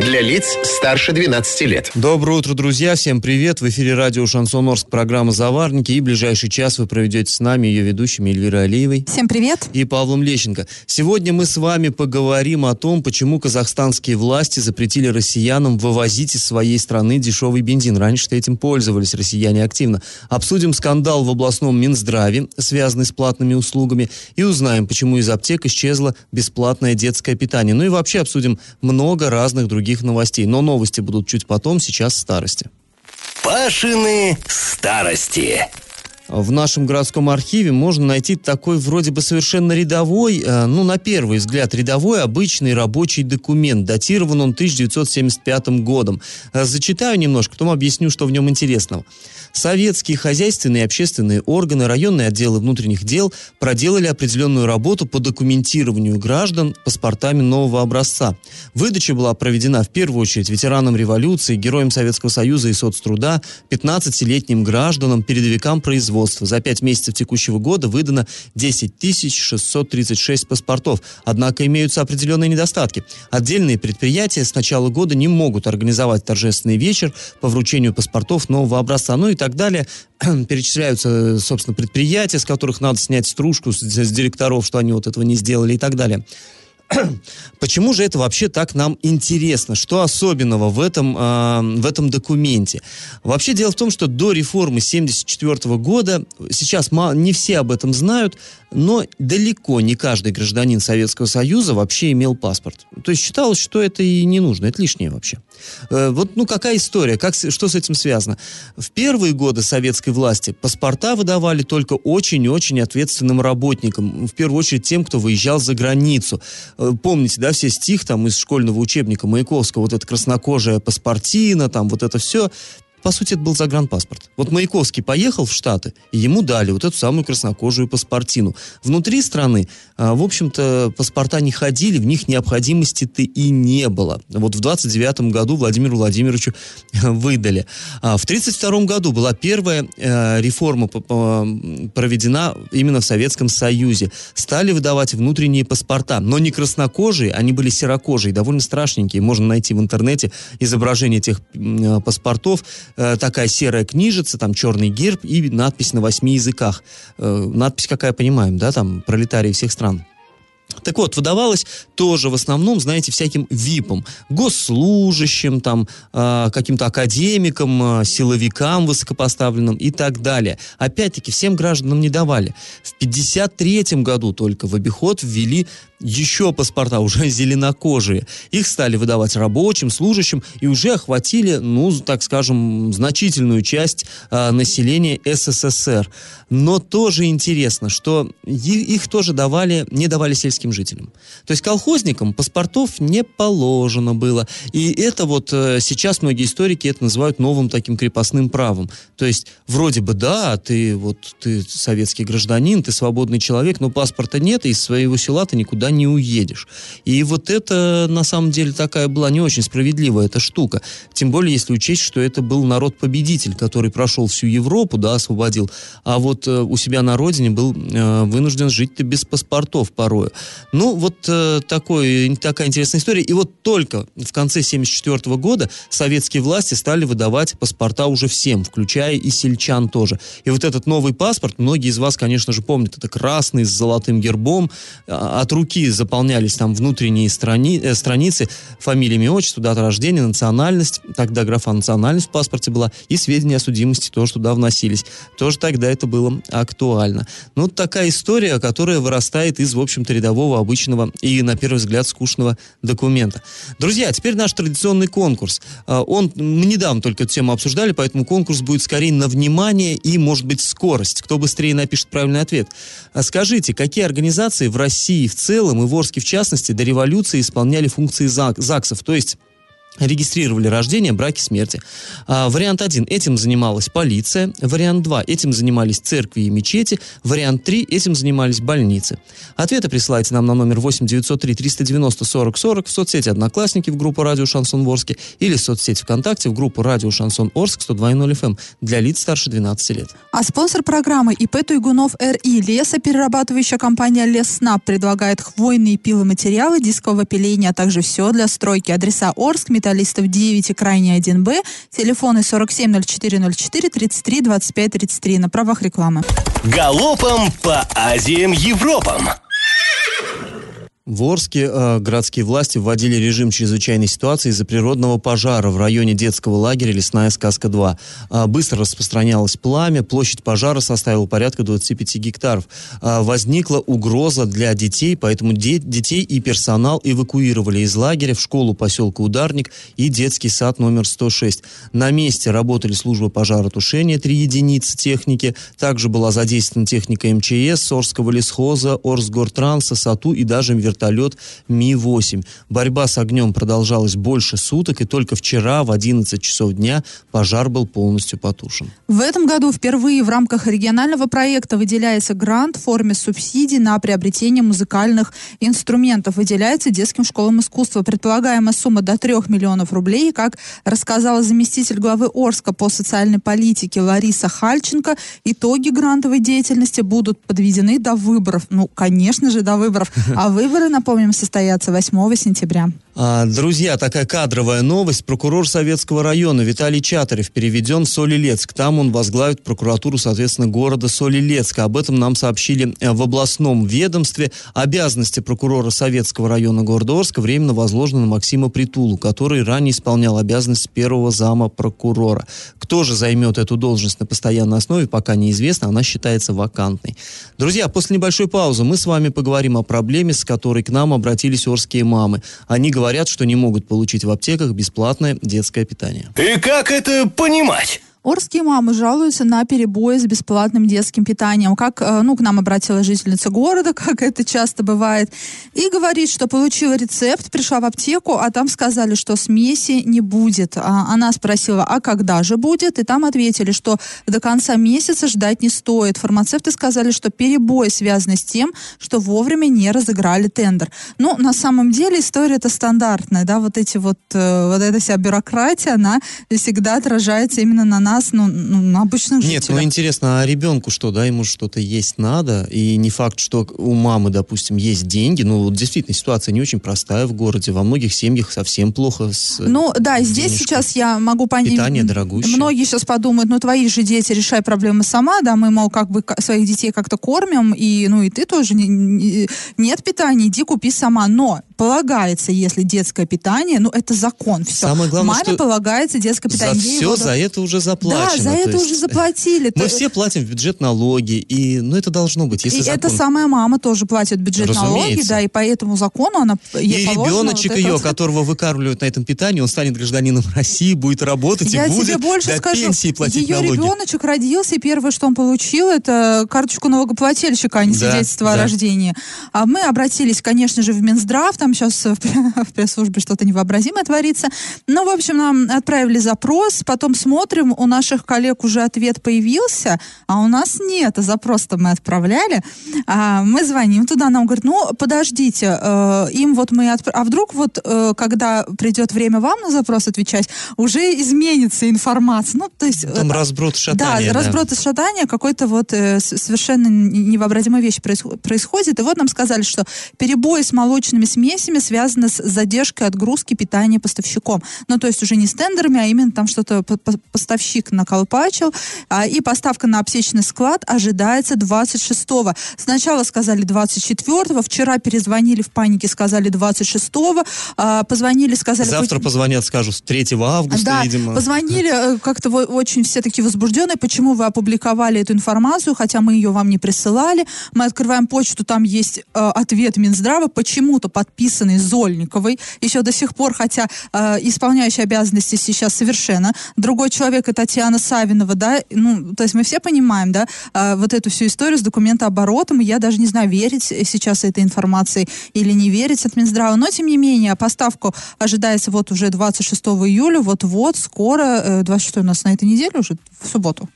Для лиц старше 12 лет. Доброе утро, друзья. Всем привет. В эфире радио «Шансон Орск» программа «Заварники». И ближайший час вы проведете с нами, ее ведущими Эльвирой Алиевой. Всем привет. И Павлом Лещенко. Сегодня мы с вами поговорим о том, почему казахстанские власти запретили россиянам вывозить из своей страны дешевый бензин. Раньше этим пользовались россияне активно. Обсудим скандал в областном Минздраве, связанный с платными услугами, и узнаем, почему из аптек исчезло бесплатное детское питание. Ну и вообще обсудим много разных других новостей. Но новости будут чуть потом, сейчас старости. Пашины старости. В нашем городском архиве можно найти такой вроде бы совершенно рядовой, э, ну, на первый взгляд, рядовой обычный рабочий документ. Датирован он 1975 годом. Э, зачитаю немножко, потом объясню, что в нем интересного. Советские хозяйственные и общественные органы, районные отделы внутренних дел проделали определенную работу по документированию граждан паспортами нового образца. Выдача была проведена в первую очередь ветеранам революции, героям Советского Союза и соцтруда, 15-летним гражданам, передовикам производства. За пять месяцев текущего года выдано 10 636 паспортов. Однако имеются определенные недостатки. Отдельные предприятия с начала года не могут организовать торжественный вечер по вручению паспортов нового образца. Ну и так далее. Перечисляются, собственно, предприятия, с которых надо снять стружку с директоров, что они вот этого не сделали и так далее. Почему же это вообще так нам интересно? Что особенного в этом, э, в этом документе? Вообще дело в том, что до реформы 1974 года, сейчас не все об этом знают, но далеко не каждый гражданин Советского Союза вообще имел паспорт. То есть считалось, что это и не нужно, это лишнее вообще. Э, вот, ну, какая история, как, что с этим связано? В первые годы советской власти паспорта выдавали только очень-очень ответственным работникам, в первую очередь тем, кто выезжал за границу. Э, помните, да, все стих там из школьного учебника Маяковского, вот эта краснокожая паспортина, там вот это все по сути, это был загранпаспорт. Вот Маяковский поехал в Штаты, и ему дали вот эту самую краснокожую паспортину. Внутри страны, а, в общем-то, паспорта не ходили, в них необходимости-то и не было. Вот в 29 году Владимиру Владимировичу выдали. А в 32 году была первая э, реформа проведена именно в Советском Союзе. Стали выдавать внутренние паспорта, но не краснокожие, они были серокожие, довольно страшненькие. Можно найти в интернете изображение этих э, паспортов э, такая серая книжица, там черный герб и надпись на восьми языках. Э, надпись какая, понимаем, да, там пролетарии всех стран. Так вот, выдавалось тоже в основном, знаете, всяким ВИПам, госслужащим, там, э, каким-то академикам, э, силовикам высокопоставленным и так далее. Опять-таки, всем гражданам не давали. В 1953 году только в обиход ввели еще паспорта, уже зеленокожие. Их стали выдавать рабочим, служащим и уже охватили, ну, так скажем, значительную часть э, населения СССР. Но тоже интересно, что их тоже давали, не давали сельским жителям. То есть колхозникам паспортов не положено было. И это вот э, сейчас многие историки это называют новым таким крепостным правом. То есть вроде бы да, ты вот ты советский гражданин, ты свободный человек, но паспорта нет, и из своего села ты никуда не уедешь. И вот это, на самом деле, такая была не очень справедливая эта штука. Тем более, если учесть, что это был народ-победитель, который прошел всю Европу, да, освободил, а вот э, у себя на родине был э, вынужден жить-то без паспортов порою. Ну, вот э, такой, такая интересная история. И вот только в конце 1974 года советские власти стали выдавать паспорта уже всем, включая и сельчан тоже. И вот этот новый паспорт, многие из вас, конечно же, помнят, это красный с золотым гербом, а, от руки заполнялись там внутренние страни, э, страницы, фамилия, имя, отчество, дата рождения, национальность, тогда графа национальность в паспорте была, и сведения о судимости тоже туда вносились. Тоже тогда это было актуально. Ну, такая история, которая вырастает из, в общем-то, рядового, обычного и, на первый взгляд, скучного документа. Друзья, теперь наш традиционный конкурс. А, он, мы недавно только эту тему обсуждали, поэтому конкурс будет скорее на внимание и, может быть, скорость. Кто быстрее напишет правильный ответ. А скажите, какие организации в России в целом и в Орске в частности до революции исполняли функции ЗАГСов, то есть регистрировали рождение, браки, смерти. А, вариант 1. Этим занималась полиция. Вариант 2. Этим занимались церкви и мечети. Вариант 3. Этим занимались больницы. Ответы присылайте нам на номер 8 903 390 40 40 в соцсети «Одноклассники» в группу «Радио Шансон Орске» или в соцсети ВКонтакте в группу «Радио Шансон Орск» 102.0 FM для лиц старше 12 лет. А спонсор программы ИП Туйгунов РИ лесоперерабатывающая компания Леснаб предлагает хвойные пиломатериалы дискового пиления, а также все для стройки. Адреса Орск, Металлистов 9 и крайне 1Б, телефоны 470404 33 25 33 на правах рекламы. Галопом по Азиям Европам! В Орске э, городские власти вводили режим чрезвычайной ситуации из-за природного пожара в районе детского лагеря «Лесная сказка-2». Э, быстро распространялось пламя, площадь пожара составила порядка 25 гектаров. Э, возникла угроза для детей, поэтому де- детей и персонал эвакуировали из лагеря в школу поселка Ударник и детский сад номер 106. На месте работали службы пожаротушения, три единицы техники. Также была задействована техника МЧС, Орского лесхоза, Орсгортранса, САТУ и даже вертолет Ми-8. Борьба с огнем продолжалась больше суток, и только вчера в 11 часов дня пожар был полностью потушен. В этом году впервые в рамках регионального проекта выделяется грант в форме субсидий на приобретение музыкальных инструментов. Выделяется детским школам искусства. Предполагаемая сумма до 3 миллионов рублей. Как рассказала заместитель главы Орска по социальной политике Лариса Хальченко, итоги грантовой деятельности будут подведены до выборов. Ну, конечно же, до выборов. А выборы, напомним, состоятся 8 сентября. А, друзья, такая кадровая новость. Прокурор Советского района Виталий Чатарев переведен в Солилецк. Там он возглавит прокуратуру, соответственно, города Солилецка. Об этом нам сообщили э, в областном ведомстве. Обязанности прокурора Советского района города Орска временно возложены на Максима Притулу, который ранее исполнял обязанность первого зама прокурора. Кто же займет эту должность на постоянной основе, пока неизвестно. Она считается вакантной. Друзья, после небольшой паузы мы с вами поговорим о проблеме, с которой к нам обратились орские мамы. Они говорят, что не могут получить в аптеках бесплатное детское питание. И как это понимать? Орские мамы жалуются на перебои с бесплатным детским питанием. Как, э, ну, к нам обратилась жительница города, как это часто бывает, и говорит, что получила рецепт, пришла в аптеку, а там сказали, что смеси не будет. А она спросила, а когда же будет? И там ответили, что до конца месяца ждать не стоит. Фармацевты сказали, что перебои связаны с тем, что вовремя не разыграли тендер. Ну, на самом деле история это стандартная, да, вот эти вот, э, вот эта вся бюрократия, она всегда отражается именно на нас, ну, ну, на обычных Нет, жителях. ну интересно, а ребенку что, да, ему что-то есть надо, и не факт, что у мамы, допустим, есть деньги, ну вот действительно ситуация не очень простая в городе, во многих семьях совсем плохо с... Ну да, здесь денежкой. сейчас я могу понять. Питание дорогущее. Многие сейчас подумают, ну твои же дети, решай проблемы сама, да, мы, мол, как бы своих детей как-то кормим, и, ну и ты тоже не- не- нет питания, иди купи сама. Но полагается, если детское питание, ну это закон, все. Самое главное, Маме что полагается детское За питание. Ей все за это уже заплачено. Да, за то это есть уже заплатили. Мы все платим в бюджет налоги, и, ну, это должно быть, если и закон. эта самая мама тоже платит бюджет налоги, Разумеется. да, и по этому закону она ей И ребеночек вот ее, вот. которого выкармливают на этом питании, он станет гражданином России, будет работать Я и будет тебе больше до скажу, пенсии платить ее налоги. ребеночек родился, и первое, что он получил, это карточку налогоплательщика, а не Да, свидетельство о да. рождении. А мы обратились, конечно же, в Минздрав, там сейчас в, пресс-службе что-то невообразимое творится. Ну, в общем, нам отправили запрос, потом смотрим, у наших коллег уже ответ появился, а у нас нет, а запрос-то мы отправляли. А мы звоним туда, нам говорят, ну, подождите, э, им вот мы... отпра- А вдруг вот, э, когда придет время вам на запрос отвечать, уже изменится информация. Ну, то есть... Там э, разброд шатания. да, разброд и шатание, какой-то вот э, совершенно невообразимая вещь происход- происходит. И вот нам сказали, что перебои с молочными смесями связаны с задержкой отгрузки питания поставщиком. Ну, то есть уже не с тендерами, а именно там что-то по- поставщик наколпачил. А, и поставка на аптечный склад ожидается 26-го. Сначала сказали 24-го, вчера перезвонили в панике, сказали 26-го, а, позвонили, сказали... Завтра «Пусть- позвонят, скажут 3 августа, да, видимо. позвонили, э, как-то очень все такие возбужденные, почему вы опубликовали эту информацию, хотя мы ее вам не присылали. Мы открываем почту, там есть э, ответ Минздрава, почему-то подписанный Зольниковой, еще до сих пор, хотя э, исполняющий обязанности сейчас совершенно другой человек, и Татьяна Савинова, да, ну, то есть мы все понимаем, да, а, вот эту всю историю с документооборотом, я даже не знаю, верить сейчас этой информации или не верить от Минздрава, но тем не менее, поставку ожидается вот уже 26 июля, вот-вот, скоро, 26 у нас на этой неделе уже, в субботу.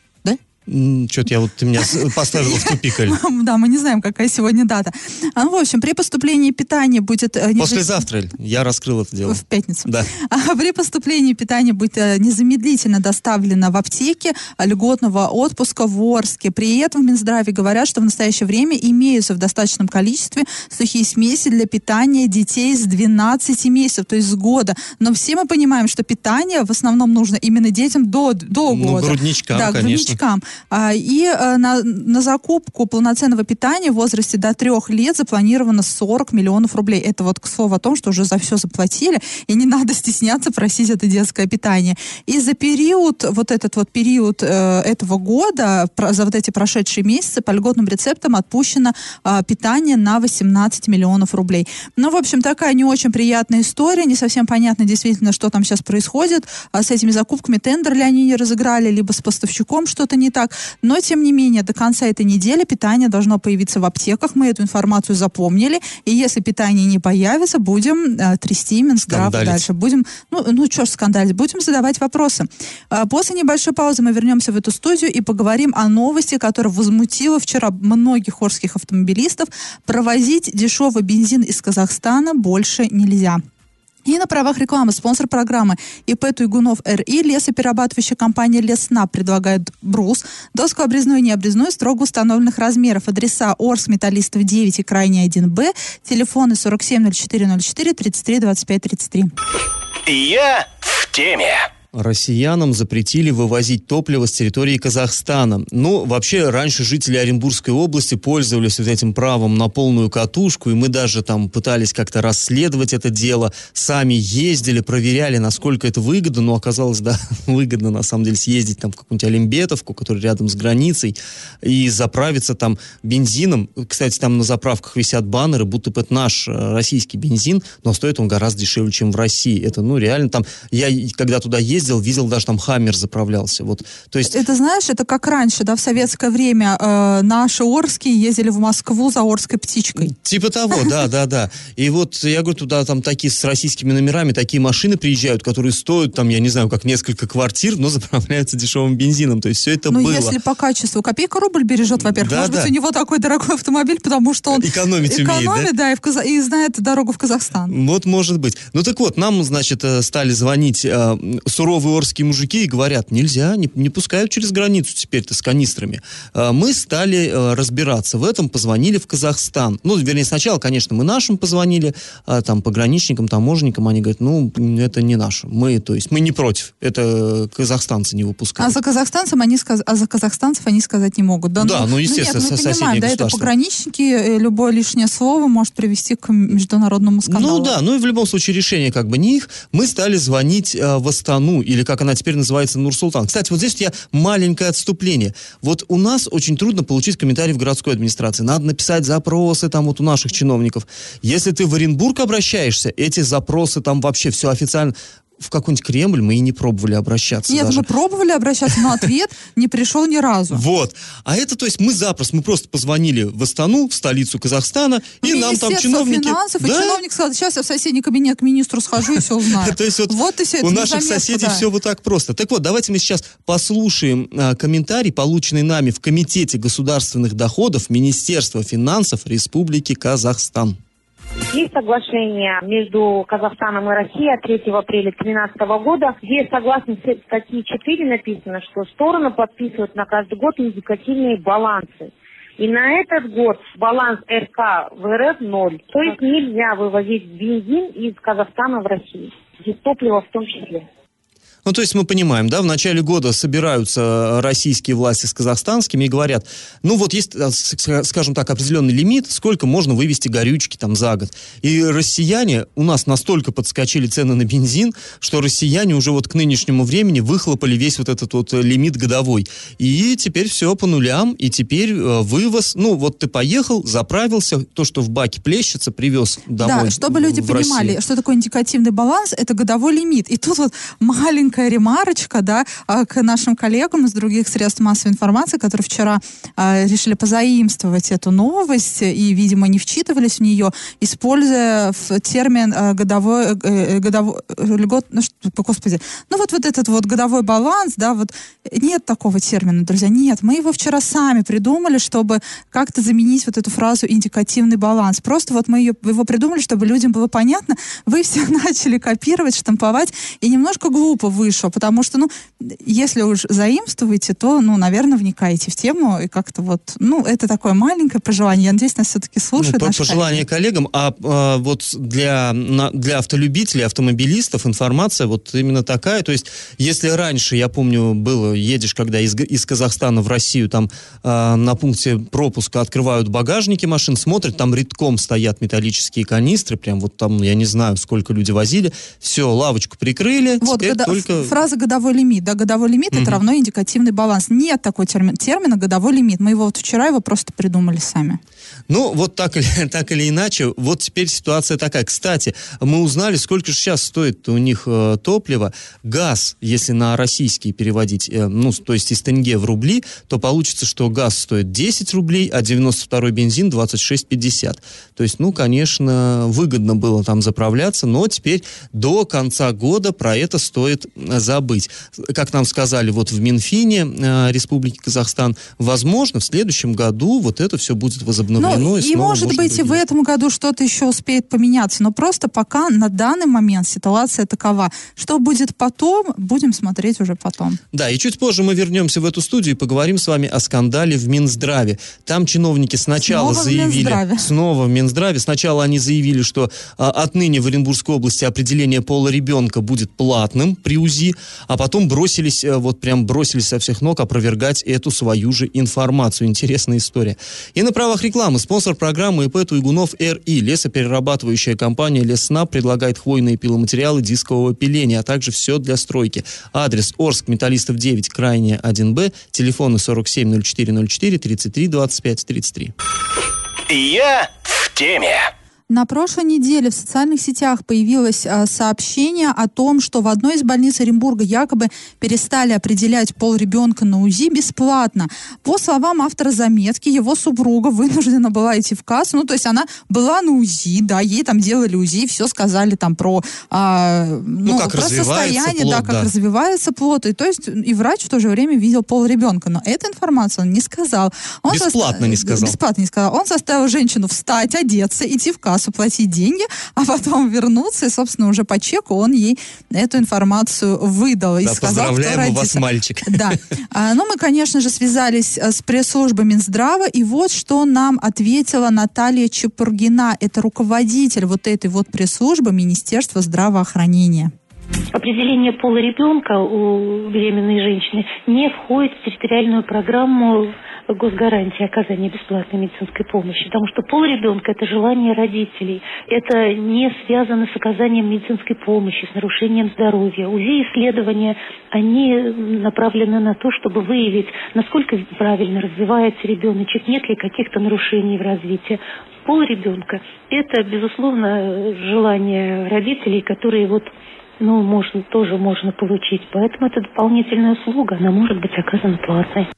Что-то я вот ты меня поставила в тупик. Да, мы не знаем, какая сегодня дата. А, ну, в общем, при поступлении питания будет... Э, Послезавтра я раскрыл это дело. В пятницу. Да. А при поступлении питания будет э, незамедлительно доставлено в аптеке льготного отпуска в Орске. При этом в Минздраве говорят, что в настоящее время имеются в достаточном количестве сухие смеси для питания детей с 12 месяцев, то есть с года. Но все мы понимаем, что питание в основном нужно именно детям до, до ну, года. Ну, грудничкам, да, конечно. грудничкам. А, и э, на, на закупку полноценного питания в возрасте до трех лет запланировано 40 миллионов рублей. Это вот к слову о том, что уже за все заплатили, и не надо стесняться просить это детское питание. И за период, вот этот вот период э, этого года, за вот эти прошедшие месяцы, по льготным рецептам отпущено э, питание на 18 миллионов рублей. Ну, в общем, такая не очень приятная история, не совсем понятно действительно, что там сейчас происходит. А с этими закупками тендер ли они не разыграли, либо с поставщиком что-то не так так. Но, тем не менее, до конца этой недели питание должно появиться в аптеках. Мы эту информацию запомнили. И если питание не появится, будем э, трясти Минздрав дальше. Будем, ну, ну что ж скандалить, будем задавать вопросы. А после небольшой паузы мы вернемся в эту студию и поговорим о новости, которая возмутила вчера многих хорских автомобилистов. Провозить дешевый бензин из Казахстана больше нельзя. И на правах рекламы спонсор программы ИП Туйгунов РИ лесоперерабатывающая компания Лесна предлагает брус, доску обрезную и необрезную строго установленных размеров. Адреса Орск, Металлистов 9 и Крайний 1Б, телефоны 470404 33 25 33. Я в теме россиянам запретили вывозить топливо с территории Казахстана. Ну, вообще, раньше жители Оренбургской области пользовались вот этим правом на полную катушку, и мы даже там пытались как-то расследовать это дело, сами ездили, проверяли, насколько это выгодно, но оказалось, да, выгодно на самом деле съездить там в какую-нибудь Олимбетовку, которая рядом с границей, и заправиться там бензином. Кстати, там на заправках висят баннеры, будто бы это наш э, российский бензин, но стоит он гораздо дешевле, чем в России. Это, ну, реально там, я когда туда ездил, ездил, видел, даже там Хаммер заправлялся. Вот, то есть... Это знаешь, это как раньше, да, в советское время э, наши Орские ездили в Москву за Орской птичкой. Типа того, да, да, да. И вот я говорю, туда там такие с российскими номерами, такие машины приезжают, которые стоят там, я не знаю, как несколько квартир, но заправляются дешевым бензином. То есть все это ну, было. Ну, если по качеству. Копейка рубль бережет, во-первых. Да, Может да. быть, у него такой дорогой автомобиль, потому что он экономить, экономит, умеет, да, да и, в Каза... и знает дорогу в Казахстан. Вот может быть. Ну так вот, нам, значит, э, стали звонить э, суровые суровые орские мужики и говорят, нельзя, не, не пускают через границу теперь-то с канистрами. А, мы стали а, разбираться в этом, позвонили в Казахстан. Ну, вернее, сначала, конечно, мы нашим позвонили, а, там, пограничникам, таможенникам, они говорят, ну, это не наше. Мы, то есть, мы не против. Это казахстанцы не выпускают. А за казахстанцев они, сказ... а за казахстанцев они сказать не могут, да? Да, ну, ну естественно, ну, нет, мы понимаем, да, это пограничники, э, любое лишнее слово может привести к международному скандалу. Ну да, ну и в любом случае решение как бы не их. Мы стали звонить э, в Астану или как она теперь называется Нур-Султан. Кстати, вот здесь тебя маленькое отступление. Вот у нас очень трудно получить комментарий в городской администрации. Надо написать запросы там вот у наших чиновников. Если ты в Оренбург обращаешься, эти запросы там вообще все официально в какой-нибудь Кремль мы и не пробовали обращаться. Нет, даже. мы пробовали обращаться, но ответ не пришел ни разу. Вот. А это, то есть, мы запросто, мы просто позвонили в Астану, в столицу Казахстана, и нам там чиновники... финансов, и чиновник сказал, сейчас я в соседний кабинет к министру схожу и все узнаю. То есть, вот у наших соседей все вот так просто. Так вот, давайте мы сейчас послушаем а, комментарий, полученный нами в Комитете государственных доходов Министерства финансов Республики Казахстан. Есть соглашение между Казахстаном и Россией от 3 апреля 2013 года, где согласно статьи 4 написано, что стороны подписывают на каждый год индикативные балансы. И на этот год баланс РК в РФ ноль. То есть нельзя вывозить бензин из Казахстана в Россию. Здесь топливо в том числе. Ну, то есть мы понимаем, да, в начале года собираются российские власти с казахстанскими и говорят, ну, вот есть, э, скажем так, определенный лимит, сколько можно вывести горючки там за год. И россияне, у нас настолько подскочили цены на бензин, что россияне уже вот к нынешнему времени выхлопали весь вот этот вот лимит годовой. И теперь все по нулям, и теперь э, вывоз, ну, вот ты поехал, заправился, то, что в баке плещется, привез домой. Да, чтобы люди понимали, Россию. что такое индикативный баланс, это годовой лимит. И тут вот маленький маленькая ремарочка, да, а, к нашим коллегам из других средств массовой информации, которые вчера а, решили позаимствовать эту новость и, видимо, не вчитывались в нее, используя термин а, годовой, э, э, годовой, льгот, ну, что, господи, ну вот, вот этот вот годовой баланс, да, вот нет такого термина, друзья, нет, мы его вчера сами придумали, чтобы как-то заменить вот эту фразу индикативный баланс. Просто вот мы ее, его придумали, чтобы людям было понятно, вы все начали копировать, штамповать, и немножко глупо вышло, потому что, ну, если уж заимствуете, то, ну, наверное, вникаете в тему, и как-то вот, ну, это такое маленькое пожелание. Я надеюсь, нас все-таки слушают. Ну, пожелание коллегам, а, а вот для, на, для автолюбителей, автомобилистов информация вот именно такая, то есть, если раньше, я помню, было, едешь, когда из, из Казахстана в Россию, там а, на пункте пропуска открывают багажники машин, смотрят, там редком стоят металлические канистры, прям вот там, я не знаю, сколько люди возили, все, лавочку прикрыли, вот, года, только... Фраза «годовой лимит», да, годовой лимит угу. это равно индикативный баланс. Нет такой термин, термина «годовой лимит». Мы его вот вчера его просто придумали сами. Ну, вот так или, так или иначе, вот теперь ситуация такая. Кстати, мы узнали, сколько же сейчас стоит у них э, топливо. Газ, если на российский переводить, э, ну, то есть из тенге в рубли, то получится, что газ стоит 10 рублей, а 92-й бензин 26,50. То есть, ну, конечно, выгодно было там заправляться, но теперь до конца года про это стоит забыть. Как нам сказали вот в Минфине э, Республики Казахстан, возможно, в следующем году вот это все будет возобновлено. Ну, и, и может быть, и в этом году что-то еще успеет поменяться, но просто пока на данный момент ситуация такова. Что будет потом, будем смотреть уже потом. Да, и чуть позже мы вернемся в эту студию и поговорим с вами о скандале в Минздраве. Там чиновники сначала снова заявили... В Минздраве. Снова в Минздраве. Сначала они заявили, что а, отныне в Оренбургской области определение пола ребенка будет платным при УЗИ, а потом бросились, а, вот прям бросились со всех ног опровергать эту свою же информацию. Интересная история. И на правах рекламы спонсор программы ИП Туйгунов РИ. Лесоперерабатывающая компания Леснаб предлагает хвойные пиломатериалы дискового пиления, а также все для стройки. Адрес Орск, Металлистов 9, крайне 1Б, телефоны 470404 33 25 33. Я в теме. На прошлой неделе в социальных сетях появилось э, сообщение о том, что в одной из больниц Оренбурга якобы перестали определять пол ребенка на УЗИ бесплатно. По словам автора заметки, его супруга вынуждена была идти в кассу. Ну, то есть она была на УЗИ, да, ей там делали УЗИ, все сказали там про, а, ну, ну, как про состояние, плод, да, как да. развивается плод. И то есть и врач в то же время видел пол ребенка. Но эту информацию он не сказал. Он бесплатно состав... не сказал. Бесплатно не сказал. Он заставил женщину встать, одеться, идти в кассу, платить деньги, а потом вернуться, и, собственно, уже по чеку он ей эту информацию выдал. И да, сказал, поздравляем кто вас, мальчик. Да. А, ну, мы, конечно же, связались э, с пресс-службой Минздрава, и вот что нам ответила Наталья Чепургина. Это руководитель вот этой вот пресс-службы Министерства здравоохранения. Определение пола ребенка у беременной женщины не входит в территориальную программу госгарантии оказания бесплатной медицинской помощи, потому что пол ребенка – это желание родителей, это не связано с оказанием медицинской помощи, с нарушением здоровья. УЗИ-исследования, они направлены на то, чтобы выявить, насколько правильно развивается ребеночек, нет ли каких-то нарушений в развитии. Пол ребенка – это, безусловно, желание родителей, которые вот ну, можно, тоже можно получить. Поэтому это дополнительная услуга, она может быть оказана платной.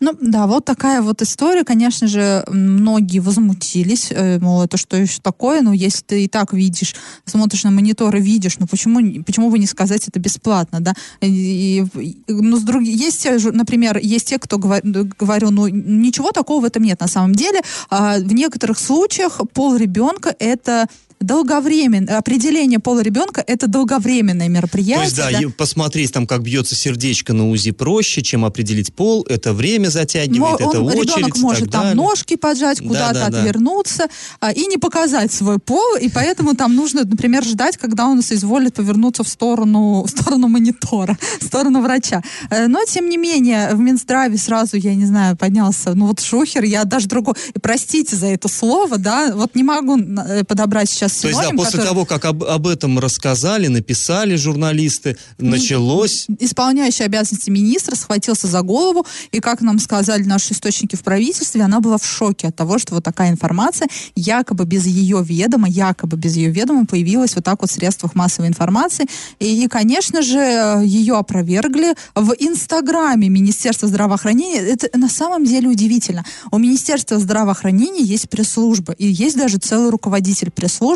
Ну да, вот такая вот история. Конечно же, многие возмутились, э, мол, это что еще такое? Ну, если ты и так видишь, смотришь на монитор и видишь, ну почему, почему бы не сказать это бесплатно, да? И, и, ну, с друг... есть, например, есть те, кто говор... говорю, ну ничего такого в этом нет на самом деле. А в некоторых случаях пол ребенка это долговременное, определение пола ребенка это долговременное мероприятие. То есть, да, да? посмотреть там, как бьется сердечко на УЗИ проще, чем определить пол, это время затягивает, он, это очередь. Ребенок может там ножки поджать, куда-то да, да, отвернуться да. и не показать свой пол, и поэтому там нужно, например, ждать, когда он соизволит повернуться в сторону, в сторону монитора, в сторону врача. Э, но, тем не менее, в Минздраве сразу, я не знаю, поднялся, ну вот шухер, я даже другой, простите за это слово, да, вот не могу э, подобрать сейчас сейчас То есть, да, после который- того, как об, об этом рассказали, написали журналисты, началось... Исполняющий обязанности министра схватился за голову, и, как нам сказали наши источники в правительстве, она была в шоке от того, что вот такая информация якобы без ее ведома, якобы без ее ведома появилась вот так вот в средствах массовой информации. И, и, конечно же, ее опровергли в Инстаграме Министерства здравоохранения. Это на самом деле удивительно. У Министерства здравоохранения есть пресс-служба, и есть даже целый руководитель пресс-службы,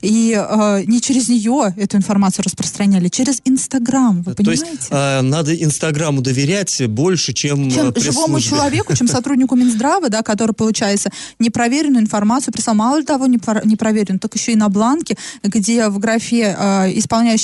и э, не через нее эту информацию распространяли, через Инстаграм, вы То понимаете? есть э, надо Инстаграму доверять больше, чем, э, чем живому человеку, чем сотруднику Минздрава, да, который, получается, непроверенную информацию прислал. Мало того, непро- непроверенную, так еще и на бланке, где в графе э,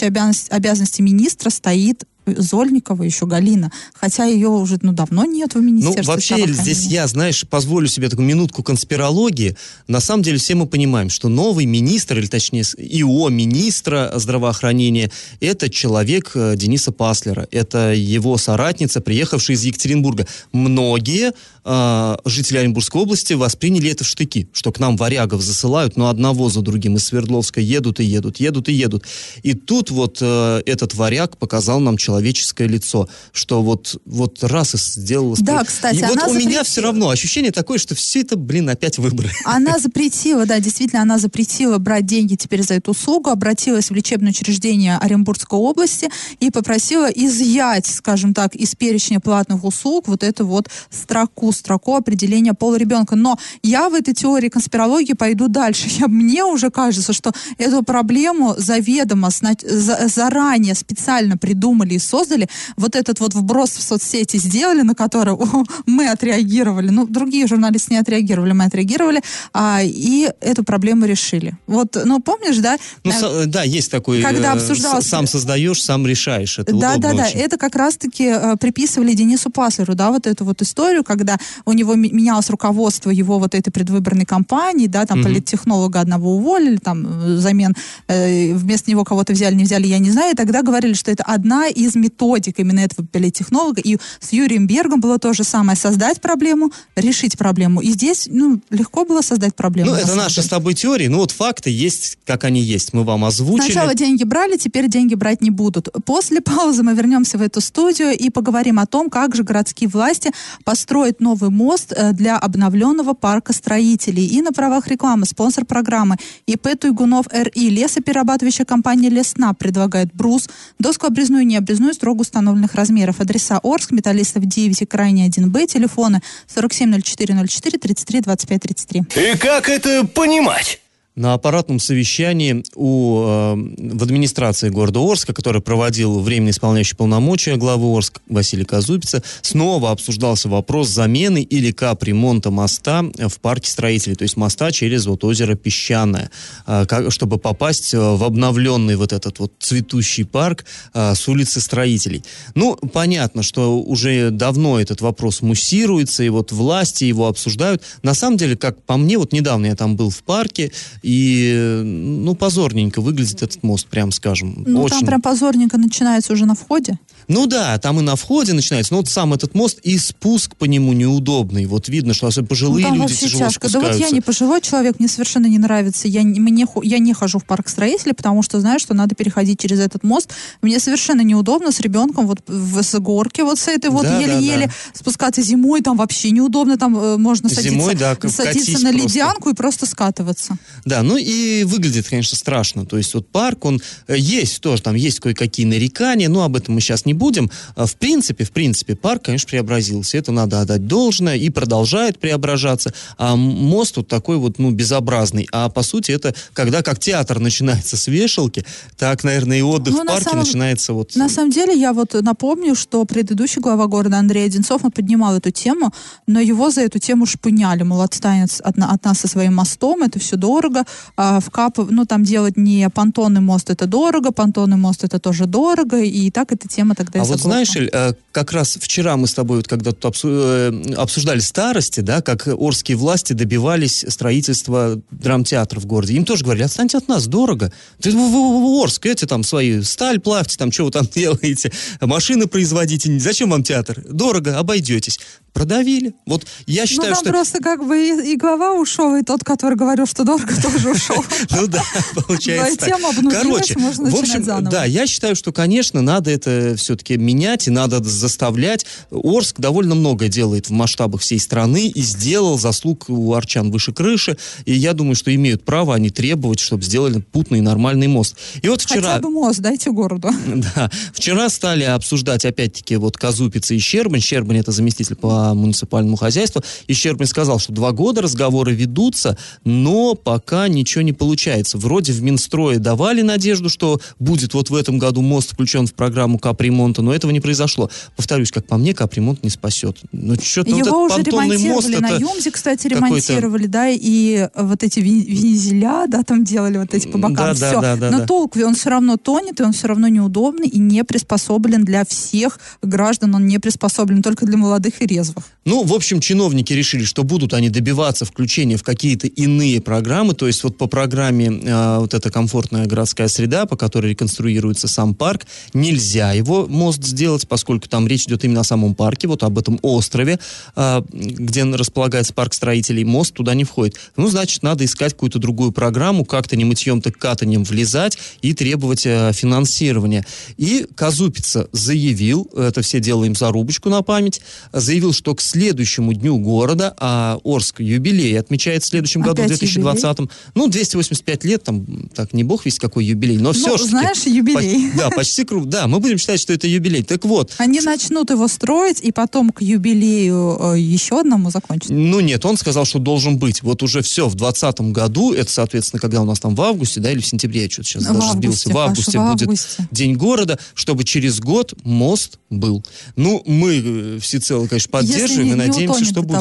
обязанности, обязанности министра стоит Зольникова еще Галина, хотя ее уже ну, давно нет в Ну, Министерстве вообще, здравоохранения. здесь я, знаешь, позволю себе такую минутку конспирологии. На самом деле все мы понимаем, что новый министр, или точнее ИО министра здравоохранения, это человек э, Дениса Паслера. Это его соратница, приехавшая из Екатеринбурга. Многие э, жители Оренбургской области восприняли это в штыки, что к нам варягов засылают, но одного за другим из Свердловска едут и едут, едут и едут. И тут вот э, этот варяг показал нам человеческое лицо, что вот, вот раз и сделал... Да, кстати, И вот она у меня все равно ощущение такое, что все это, блин, опять выборы. Она запретила, да, действительно, она запретила брать деньги теперь за эту услугу, обратилась в лечебное учреждение Оренбургской области и попросила изъять, скажем так, из перечня платных услуг вот эту вот строку, строку определения пола ребенка. Но я в этой теории конспирологии пойду дальше. Я, мне уже кажется, что эту проблему заведомо, заранее специально придумали и создали. Вот этот вот вброс в соцсети сделали, на который мы отреагировали. Ну, другие журналисты не отреагировали, мы отреагировали. а, и эту проблему решили. Вот, ну, помнишь, да? Ну, э, да, есть такой... Когда э, обсуждалось- с- Сам создаешь, сам решаешь. Это да, да, да. очень. Это как раз-таки э, приписывали Денису Паслеру, да, вот эту вот историю, когда у него менялось руководство его вот этой предвыборной кампании, да, там Мгм. политтехнолога одного уволили, там э, замен э, вместо него кого-то взяли, не взяли, я не знаю. И тогда говорили, что это одна из методик именно этого политтехнолога. И с Юрием Бергом было то же самое: создать проблему, решить проблему. И здесь, ну, легко было создать проблему. Ну, это наши с тобой теории, ну вот факты есть, как они есть. Мы вам озвучили. Сначала деньги брали, теперь деньги брать не будут. После паузы мы вернемся в эту студию и поговорим о том, как же городские власти построят новый мост э, для обновленного парка строителей. И на правах рекламы спонсор программы ИП Туйгунов РИ лесоперерабатывающая компания Лесна предлагает брус, доску обрезную и необрезную строго установленных размеров. Адреса Орск, Металлистов 9 и Крайний 1Б, телефоны 470404 33 25 33. И как это понимать? На аппаратном совещании у, э, в администрации города Орска, который проводил временно исполняющий полномочия главы Орска Василий Казупица, снова обсуждался вопрос замены или капремонта моста в парке строителей, то есть моста через вот озеро Песчаное, э, как- чтобы попасть э, в обновленный вот этот вот цветущий парк э, с улицы строителей. Ну, понятно, что уже давно этот вопрос муссируется, и вот власти его обсуждают. На самом деле, как по мне, вот недавно я там был в парке, и, ну, позорненько выглядит этот мост, прям скажем. Ну, Очень. там прям позорненько начинается уже на входе. Ну да, там и на входе начинается, но вот сам этот мост и спуск по нему неудобный. Вот видно, что особенно пожилые Ну, люди тяжело тяжко. Да вот я спускаются. не пожилой человек, мне совершенно не нравится. Я, не- мне, я не хожу в парк строителей, потому что знаю, что надо переходить через этот мост. Мне совершенно неудобно с ребенком вот в, с горки вот с этой вот Да, да, еле-еле да. спускаться зимой. Там вообще неудобно, там э, можно садиться, Зимой, да, садиться на просто. ледянку и просто скатываться. Да, ну и выглядит, конечно, страшно. То есть вот парк, он э, есть тоже, там есть кое-какие нарекания, но об этом мы сейчас не будем. А, В принципе, в принципе, парк, конечно, преобразился. Это надо отдать должное и продолжает преображаться. А мост вот такой вот, ну, безобразный. А по сути это, когда как театр начинается с вешалки, так, наверное, и отдых Ну, в на парке самом- начинается вот... На самом деле, я вот напомню, что предыдущий глава города Андрей Одинцов, он поднимал эту тему, но его за эту тему шпыняли, мол, отстань от, от на- нас со своим мостом, это все дорого, а в Кап, ну, там делать не понтонный мост, это дорого, понтонный мост, это тоже дорого, и так эта тема тогда и А вот знаешь, Эль, э, как раз вчера мы с тобой вот когда тут э, обсуждали старости, да, как орские власти добивались строительства драмтеатра в городе. Им тоже говорили, отстаньте от нас, дорого. Ты в, в- в Орск, эти там свои сталь плавьте, там что вы там делаете, машины производите, зачем вам театр? Дорого, обойдетесь. Продавили. Вот я считаю, ну, там что... просто как бы и, глава ушел, и тот, который говорил, что дорого, тоже ушел. Ну да, получается. Тема можно в общем, да, я считаю, что, конечно, надо это все-таки менять и надо заставлять. Орск довольно многое делает в масштабах всей страны и сделал заслуг у арчан выше крыши. И я думаю, что имеют право они требовать, чтобы сделали путный нормальный мост. И вот вчера... Хотя бы мост дайте городу. Да, вчера стали обсуждать опять-таки вот Казупица и Щербань. Щербань это заместитель по муниципальному хозяйству. И Щербань сказал, что два года разговоры ведутся, но пока ничего не получается. Вроде в Минстрое давали надежду, что будет вот в этом году мост включен в программу капремонта, но этого не произошло. Повторюсь, как по мне, капремонт не спасет. Ну, что-то Его вот уже ремонтировали, мост, на Юмзе, кстати, ремонтировали, да, и вот эти вензеля, да, там делали вот эти по бокам, Да, все. да, да, Но да. толк, он все равно тонет, и он все равно неудобный и не приспособлен для всех граждан, он не приспособлен только для молодых и резвых. Ну, в общем, чиновники решили, что будут они добиваться включения в какие-то иные программы, то есть вот по программе э, вот эта комфортная городская среда, по которой реконструируется сам парк, нельзя его мост сделать, поскольку там речь идет именно о самом парке, вот об этом острове, э, где располагается парк строителей, мост туда не входит. Ну, значит, надо искать какую-то другую программу, как-то не мытьем, так катанием влезать и требовать э, финансирования. И Казупица заявил, это все делаем зарубочку на память, заявил, что к следующему дню города, а Орск юбилей отмечает в следующем году, в Опять 2020-м, ну, 285 лет, там, так, не бог весь какой юбилей, но все ну, знаешь, юбилей. По- да, почти круг. Да, мы будем считать, что это юбилей. Так вот, Они начнут его строить, и потом к юбилею э, еще одному закончат. Ну нет, он сказал, что должен быть. Вот уже все в 2020 году, это, соответственно, когда у нас там в августе, да, или в сентябре, я что-то сейчас В даже августе, сбился, в Паша, августе в будет августе. День города, чтобы через год мост был. Ну, мы э, всецело, конечно, поддерживаем не- и не надеемся, утонет что будет.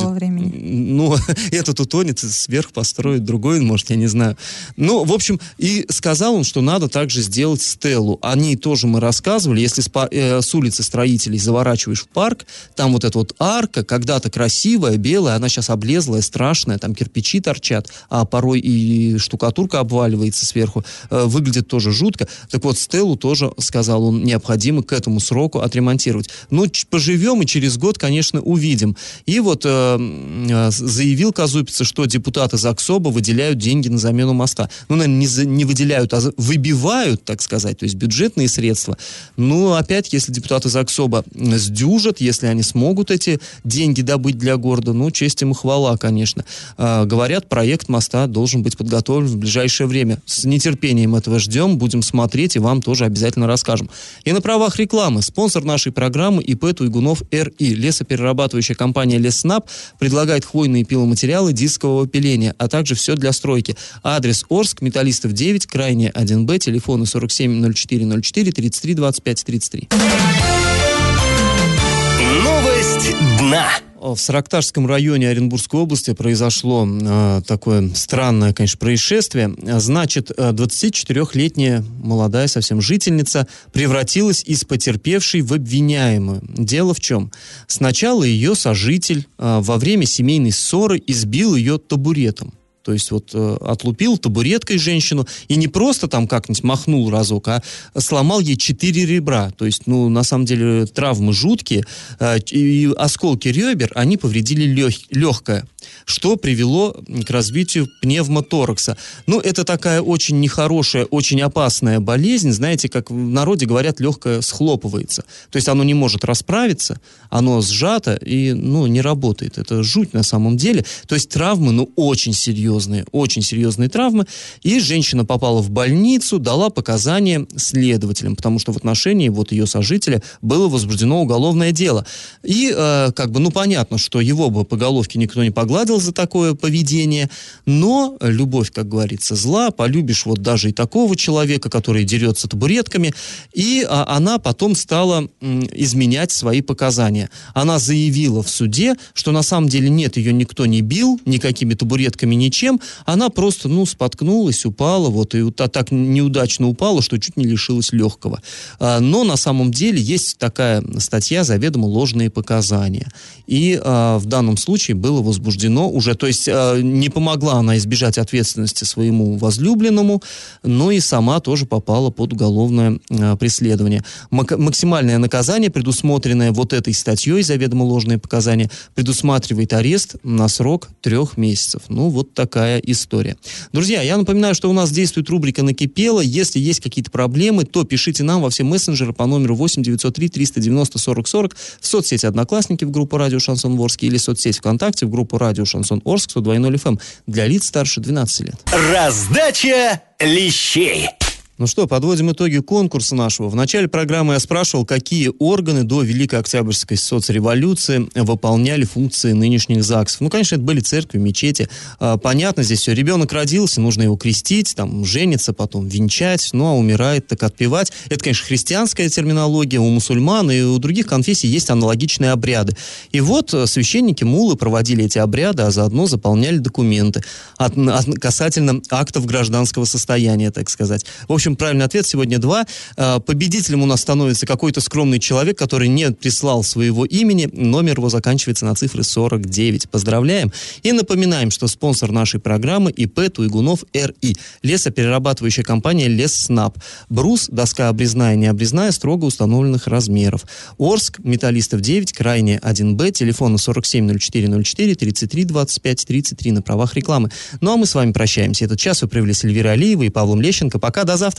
Ну, этот утонет, сверх построит другой, может, я не знаю. Ну, в общем, и сказал он, что надо также сделать стелу. О ней тоже мы рассказывали. Если с, э, с улицы строителей заворачиваешь в парк, там вот эта вот арка, когда-то красивая, белая, она сейчас облезлая, страшная, там кирпичи торчат, а порой и штукатурка обваливается сверху. Э, выглядит тоже жутко. Так вот, стелу тоже, сказал он, необходимо к этому сроку отремонтировать. Ну, поживем и через год, конечно, увидим. И вот э, э, заявил Казупица, что депутаты ЗАГСОБа выделяют деньги на замену моста. Ну, наверное, не, за- не выделяют, а выбивают, так сказать, то есть бюджетные средства. Ну, опять, если депутаты ЗАГСОБа сдюжат, если они смогут эти деньги добыть для города, ну, честь им и хвала, конечно. А, говорят, проект моста должен быть подготовлен в ближайшее время. С нетерпением этого ждем, будем смотреть и вам тоже обязательно расскажем. И на правах рекламы спонсор нашей программы ИП Туйгунов РИ. Лесоперерабатывающая компания Леснаб предлагает хвойные пиломатериалы дискового пиления, а также все для стройки. Адрес Орск, Металлистов 9, крайне 1Б, телефоны 47 04 04 33 25 33. Новость дна. В Саракташском районе Оренбургской области произошло э, такое странное, конечно, происшествие. Значит, э, 24-летняя молодая совсем жительница превратилась из потерпевшей в обвиняемую. Дело в чем? Сначала ее сожитель э, во время семейной ссоры избил ее табуретом. То есть вот э, отлупил табуреткой женщину и не просто там как-нибудь махнул разок, а сломал ей четыре ребра. То есть, ну, на самом деле, травмы жуткие. Э, и осколки ребер, они повредили лег- легкое, что привело к развитию пневмоторакса. Ну, это такая очень нехорошая, очень опасная болезнь. Знаете, как в народе говорят, легкое схлопывается. То есть оно не может расправиться, оно сжато и, ну, не работает. Это жуть на самом деле. То есть травмы, ну, очень серьезные, очень серьезные травмы. И женщина попала в больницу, дала показания следователям, потому что в отношении вот ее сожителя было возбуждено уголовное дело. И, э, как бы, ну, понятно, что его бы по головке никто не погладил за такое поведение, но любовь, как говорится, зла, полюбишь вот даже и такого человека, который дерется табуретками, и а, она потом стала м, изменять свои показания. Она заявила в суде, что на самом деле нет, ее никто не бил, никакими табуретками, ничем, она просто, ну, споткнулась, упала, вот, и вот, а так неудачно упала, что чуть не лишилась легкого. А, но на самом деле есть такая статья «Заведомо ложные показания». И а, в данном случае было возбуждено уже, то есть э, не помогла она избежать ответственности своему возлюбленному, но и сама тоже попала под уголовное э, преследование. Мак- максимальное наказание, предусмотренное вот этой статьей «Заведомо ложные показания», предусматривает арест на срок трех месяцев. Ну, вот такая история. Друзья, я напоминаю, что у нас действует рубрика «Накипело». Если есть какие-то проблемы, то пишите нам во все мессенджеры по номеру 8 903 390 40 40 в соцсети «Одноклассники» в группу «Радио Шансон Орск» или соцсеть ВКонтакте в группу «Радио Шансон Орск» 102.0 FM для лиц старше 12 лет. Раздача лещей. Ну что, подводим итоги конкурса нашего. В начале программы я спрашивал, какие органы до Великой Октябрьской соцреволюции выполняли функции нынешних ЗАГСов. Ну, конечно, это были церкви, мечети. А, понятно здесь все. Ребенок родился, нужно его крестить, там, жениться, потом венчать, ну, а умирает, так отпевать. Это, конечно, христианская терминология. У мусульман и у других конфессий есть аналогичные обряды. И вот э, священники, мулы проводили эти обряды, а заодно заполняли документы от, от, касательно актов гражданского состояния, так сказать. В общем, правильный ответ сегодня два. А, Победителем у нас становится какой-то скромный человек, который не прислал своего имени. Номер его заканчивается на цифры 49. Поздравляем. И напоминаем, что спонсор нашей программы ИП Туйгунов РИ. Лесоперерабатывающая компания Лесснаб. Брус, доска обрезная, не обрезная, строго установленных размеров. Орск, Металлистов 9, крайне 1Б, телефона 470404 33 25 33 на правах рекламы. Ну а мы с вами прощаемся. Этот час вы провели с Эльвирой Алиевой и Павлом Лещенко. Пока, до завтра.